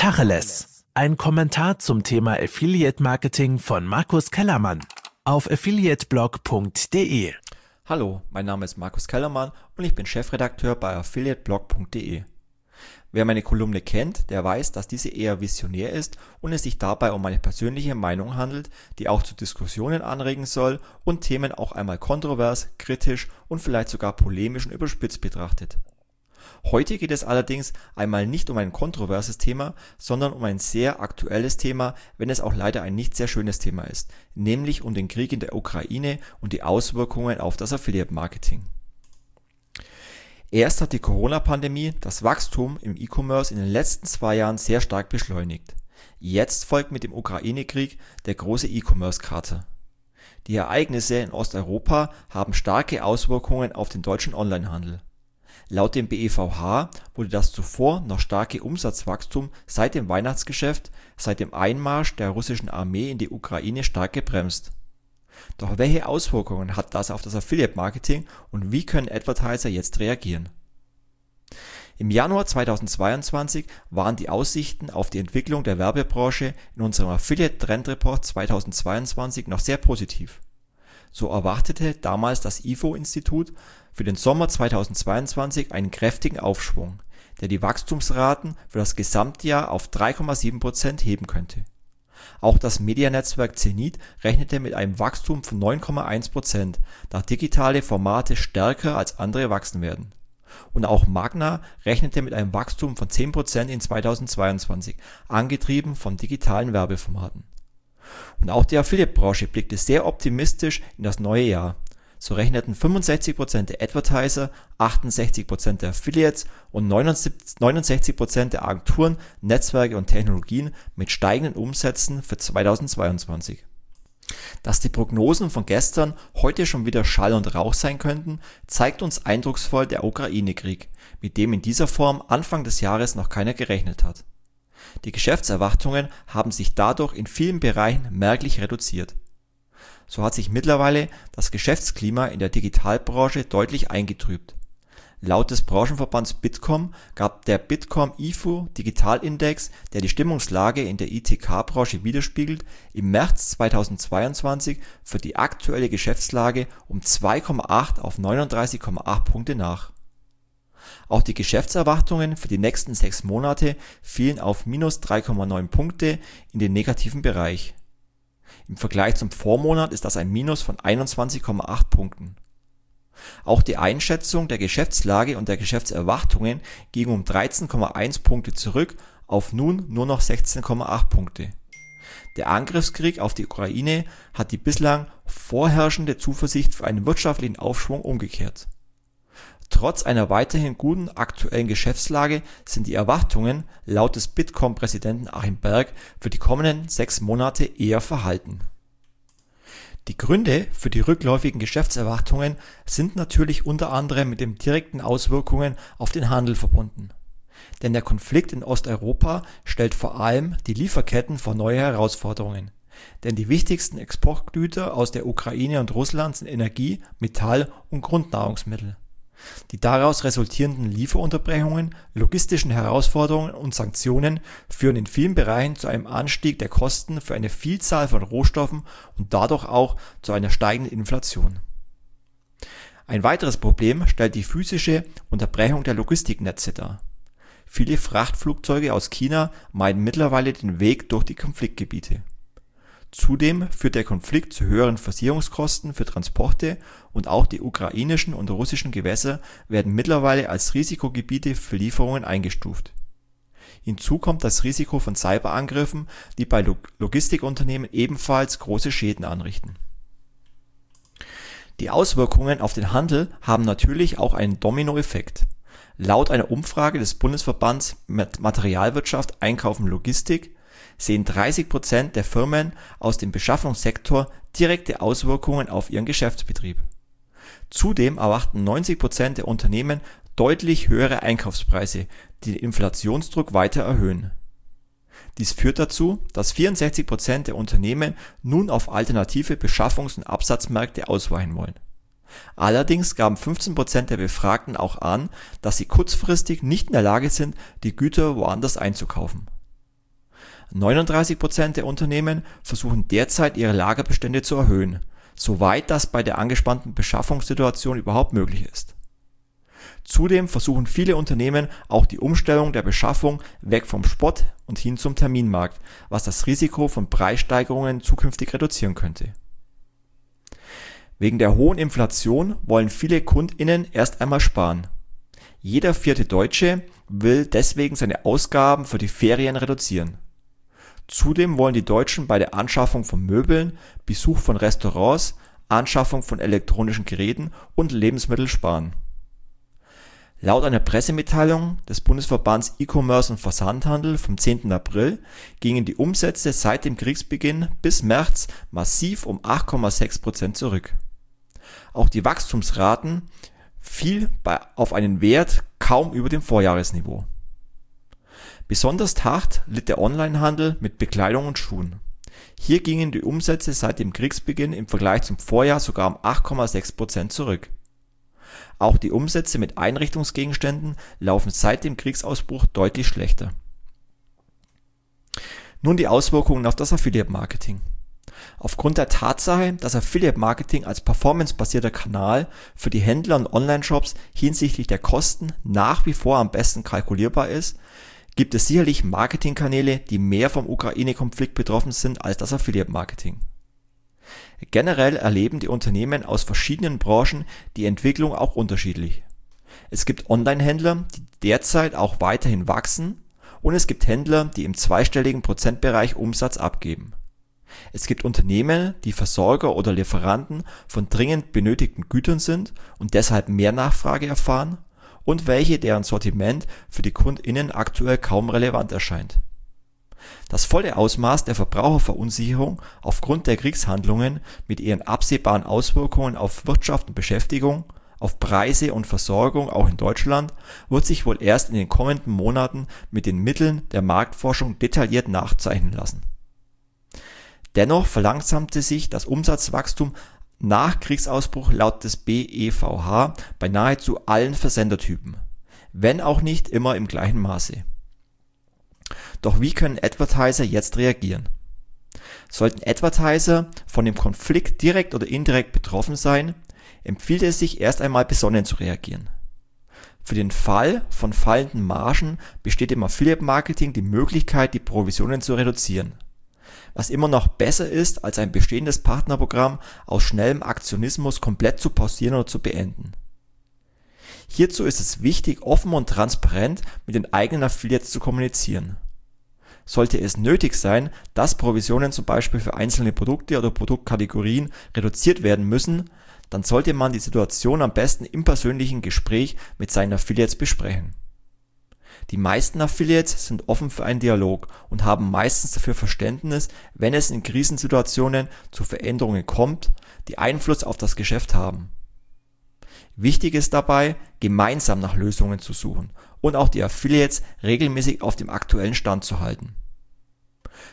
Tacheles. Ein Kommentar zum Thema Affiliate Marketing von Markus Kellermann auf affiliateblog.de. Hallo, mein Name ist Markus Kellermann und ich bin Chefredakteur bei affiliateblog.de. Wer meine Kolumne kennt, der weiß, dass diese eher visionär ist und es sich dabei um eine persönliche Meinung handelt, die auch zu Diskussionen anregen soll und Themen auch einmal kontrovers, kritisch und vielleicht sogar polemisch und überspitzt betrachtet. Heute geht es allerdings einmal nicht um ein kontroverses Thema, sondern um ein sehr aktuelles Thema, wenn es auch leider ein nicht sehr schönes Thema ist, nämlich um den Krieg in der Ukraine und die Auswirkungen auf das Affiliate Marketing. Erst hat die Corona-Pandemie das Wachstum im E-Commerce in den letzten zwei Jahren sehr stark beschleunigt. Jetzt folgt mit dem Ukraine-Krieg der große E-Commerce-Kater. Die Ereignisse in Osteuropa haben starke Auswirkungen auf den deutschen Onlinehandel. Laut dem BEVH wurde das zuvor noch starke Umsatzwachstum seit dem Weihnachtsgeschäft seit dem Einmarsch der russischen Armee in die Ukraine stark gebremst. Doch welche Auswirkungen hat das auf das Affiliate-Marketing und wie können Advertiser jetzt reagieren? Im Januar 2022 waren die Aussichten auf die Entwicklung der Werbebranche in unserem Affiliate Trend Report 2022 noch sehr positiv so erwartete damals das IFO-Institut für den Sommer 2022 einen kräftigen Aufschwung, der die Wachstumsraten für das Gesamtjahr auf 3,7 Prozent heben könnte. Auch das Medianetzwerk Zenit rechnete mit einem Wachstum von 9,1 Prozent, da digitale Formate stärker als andere wachsen werden. Und auch Magna rechnete mit einem Wachstum von 10 Prozent in 2022, angetrieben von digitalen Werbeformaten und auch die Affiliate-Branche blickte sehr optimistisch in das neue Jahr. So rechneten 65% der Advertiser, 68% der Affiliates und 69% der Agenturen, Netzwerke und Technologien mit steigenden Umsätzen für 2022. Dass die Prognosen von gestern heute schon wieder Schall und Rauch sein könnten, zeigt uns eindrucksvoll der Ukraine-Krieg, mit dem in dieser Form Anfang des Jahres noch keiner gerechnet hat die Geschäftserwartungen haben sich dadurch in vielen Bereichen merklich reduziert. So hat sich mittlerweile das Geschäftsklima in der Digitalbranche deutlich eingetrübt. Laut des Branchenverbands Bitkom gab der Bitkom IFO Digitalindex, der die Stimmungslage in der ITK-Branche widerspiegelt, im März 2022 für die aktuelle Geschäftslage um 2,8 auf 39,8 Punkte nach auch die Geschäftserwartungen für die nächsten sechs Monate fielen auf minus 3,9 Punkte in den negativen Bereich. Im Vergleich zum Vormonat ist das ein Minus von 21,8 Punkten. Auch die Einschätzung der Geschäftslage und der Geschäftserwartungen ging um 13,1 Punkte zurück auf nun nur noch 16,8 Punkte. Der Angriffskrieg auf die Ukraine hat die bislang vorherrschende Zuversicht für einen wirtschaftlichen Aufschwung umgekehrt Trotz einer weiterhin guten aktuellen Geschäftslage sind die Erwartungen laut des Bitkom-Präsidenten Achim Berg für die kommenden sechs Monate eher verhalten. Die Gründe für die rückläufigen Geschäftserwartungen sind natürlich unter anderem mit den direkten Auswirkungen auf den Handel verbunden. Denn der Konflikt in Osteuropa stellt vor allem die Lieferketten vor neue Herausforderungen. Denn die wichtigsten Exportgüter aus der Ukraine und Russland sind Energie, Metall und Grundnahrungsmittel die daraus resultierenden Lieferunterbrechungen, logistischen Herausforderungen und Sanktionen führen in vielen Bereichen zu einem Anstieg der Kosten für eine Vielzahl von Rohstoffen und dadurch auch zu einer steigenden Inflation. Ein weiteres Problem stellt die physische Unterbrechung der Logistiknetze dar. Viele Frachtflugzeuge aus China meiden mittlerweile den Weg durch die Konfliktgebiete Zudem führt der Konflikt zu höheren Versicherungskosten für Transporte und auch die ukrainischen und russischen Gewässer werden mittlerweile als Risikogebiete für Lieferungen eingestuft. Hinzu kommt das Risiko von Cyberangriffen, die bei Logistikunternehmen ebenfalls große Schäden anrichten. Die Auswirkungen auf den Handel haben natürlich auch einen Dominoeffekt. Laut einer Umfrage des Bundesverbands Materialwirtschaft Einkaufen Logistik sehen 30 Prozent der Firmen aus dem Beschaffungssektor direkte Auswirkungen auf ihren Geschäftsbetrieb. Zudem erwarten 90 Prozent der Unternehmen deutlich höhere Einkaufspreise, die den Inflationsdruck weiter erhöhen. Dies führt dazu, dass 64 Prozent der Unternehmen nun auf alternative Beschaffungs- und Absatzmärkte ausweichen wollen. Allerdings gaben 15 Prozent der Befragten auch an, dass sie kurzfristig nicht in der Lage sind, die Güter woanders einzukaufen 39% der Unternehmen versuchen derzeit ihre Lagerbestände zu erhöhen, soweit das bei der angespannten Beschaffungssituation überhaupt möglich ist. Zudem versuchen viele Unternehmen auch die Umstellung der Beschaffung weg vom Spot und hin zum Terminmarkt, was das Risiko von Preissteigerungen zukünftig reduzieren könnte. Wegen der hohen Inflation wollen viele Kundinnen erst einmal sparen. Jeder vierte Deutsche will deswegen seine Ausgaben für die Ferien reduzieren. Zudem wollen die Deutschen bei der Anschaffung von Möbeln, Besuch von Restaurants, Anschaffung von elektronischen Geräten und Lebensmitteln sparen. Laut einer Pressemitteilung des Bundesverbands E-Commerce und Versandhandel vom 10. April gingen die Umsätze seit dem Kriegsbeginn bis März massiv um 8,6 Prozent zurück. Auch die Wachstumsraten fiel bei, auf einen Wert kaum über dem Vorjahresniveau. Besonders hart litt der Onlinehandel mit Bekleidung und Schuhen. Hier gingen die Umsätze seit dem Kriegsbeginn im Vergleich zum Vorjahr sogar um 8,6 Prozent zurück. Auch die Umsätze mit Einrichtungsgegenständen laufen seit dem Kriegsausbruch deutlich schlechter. Nun die Auswirkungen auf das Affiliate Marketing. Aufgrund der Tatsache, dass Affiliate Marketing als performancebasierter Kanal für die Händler und Online-Shops hinsichtlich der Kosten nach wie vor am besten kalkulierbar ist, gibt es sicherlich Marketingkanäle, die mehr vom Ukraine-Konflikt betroffen sind als das Affiliate Marketing. Generell erleben die Unternehmen aus verschiedenen Branchen die Entwicklung auch unterschiedlich. Es gibt Online-Händler, die derzeit auch weiterhin wachsen und es gibt Händler, die im zweistelligen Prozentbereich Umsatz abgeben. Es gibt Unternehmen, die Versorger oder Lieferanten von dringend benötigten Gütern sind und deshalb mehr Nachfrage erfahren und welche, deren Sortiment für die KundInnen aktuell kaum relevant erscheint. Das volle Ausmaß der Verbraucherverunsicherung aufgrund der Kriegshandlungen mit ihren absehbaren Auswirkungen auf Wirtschaft und Beschäftigung, auf Preise und Versorgung auch in Deutschland wird sich wohl erst in den kommenden Monaten mit den Mitteln der Marktforschung detailliert nachzeichnen lassen. Dennoch verlangsamte sich das Umsatzwachstum nach Kriegsausbruch laut des BEVH bei nahezu allen Versendertypen, wenn auch nicht immer im gleichen Maße. Doch wie können Advertiser jetzt reagieren? Sollten Advertiser von dem Konflikt direkt oder indirekt betroffen sein, empfiehlt es sich erst einmal besonnen zu reagieren. Für den Fall von fallenden Margen besteht im Affiliate Marketing die Möglichkeit, die Provisionen zu reduzieren was immer noch besser ist, als ein bestehendes Partnerprogramm aus schnellem Aktionismus komplett zu pausieren oder zu beenden. Hierzu ist es wichtig, offen und transparent mit den eigenen Affiliates zu kommunizieren. Sollte es nötig sein, dass Provisionen zum Beispiel für einzelne Produkte oder Produktkategorien reduziert werden müssen, dann sollte man die Situation am besten im persönlichen Gespräch mit seinen Affiliates besprechen die meisten Affiliates sind offen für einen Dialog und haben meistens dafür Verständnis, wenn es in Krisensituationen zu Veränderungen kommt, die Einfluss auf das Geschäft haben. Wichtig ist dabei, gemeinsam nach Lösungen zu suchen und auch die Affiliates regelmäßig auf dem aktuellen Stand zu halten.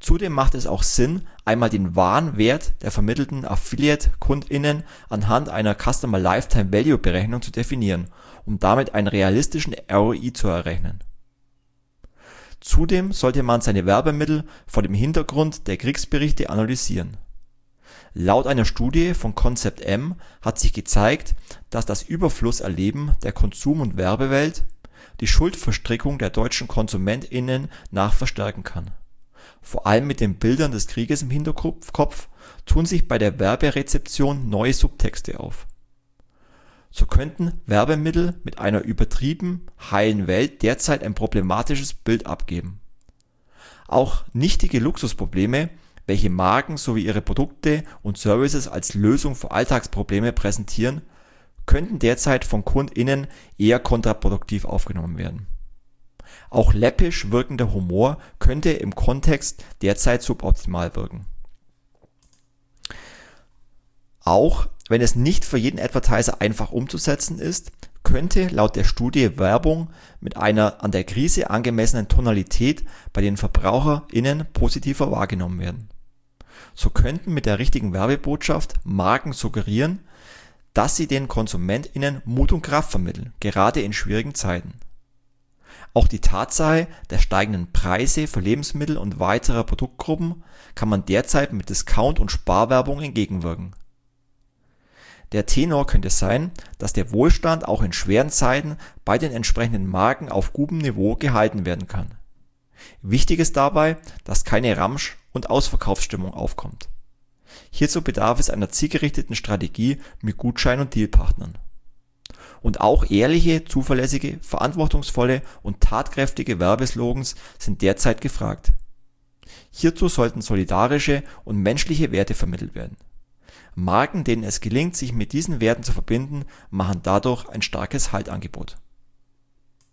Zudem macht es auch Sinn, einmal den wahren Wert der vermittelten Affiliate-KundInnen anhand einer Customer Lifetime Value Berechnung zu definieren, um damit einen realistischen ROI zu errechnen. Zudem sollte man seine Werbemittel vor dem Hintergrund der Kriegsberichte analysieren. Laut einer Studie von Concept M hat sich gezeigt, dass das Überflusserleben der Konsum und Werbewelt die Schuldverstrickung der deutschen KonsumentInnen nach verstärken kann. Vor allem mit den Bildern des Krieges im Hinterkopf tun sich bei der Werberezeption neue Subtexte auf so könnten Werbemittel mit einer übertrieben heilen Welt derzeit ein problematisches Bild abgeben. Auch nichtige Luxusprobleme, welche Marken sowie ihre Produkte und Services als Lösung für Alltagsprobleme präsentieren, könnten derzeit von KundInnen eher kontraproduktiv aufgenommen werden. Auch läppisch wirkender Humor könnte im Kontext derzeit suboptimal wirken. Auch wenn es nicht für jeden Advertiser einfach umzusetzen ist, könnte laut der Studie Werbung mit einer an der Krise angemessenen Tonalität bei den VerbraucherInnen positiver wahrgenommen werden. So könnten mit der richtigen Werbebotschaft Marken suggerieren, dass sie den KonsumentInnen Mut und Kraft vermitteln, gerade in schwierigen Zeiten. Auch die Tatsache der steigenden Preise für Lebensmittel und weiterer Produktgruppen kann man derzeit mit Discount und Sparwerbung entgegenwirken. Der Tenor könnte sein, dass der Wohlstand auch in schweren Zeiten bei den entsprechenden Marken auf gutem Niveau gehalten werden kann. Wichtig ist dabei, dass keine Ramsch und Ausverkaufsstimmung aufkommt. Hierzu bedarf es einer zielgerichteten Strategie mit Gutschein und Dealpartnern. Und auch ehrliche, zuverlässige, verantwortungsvolle und tatkräftige Werbeslogans sind derzeit gefragt. Hierzu sollten solidarische und menschliche Werte vermittelt werden. Marken, denen es gelingt, sich mit diesen Werten zu verbinden, machen dadurch ein starkes Haltangebot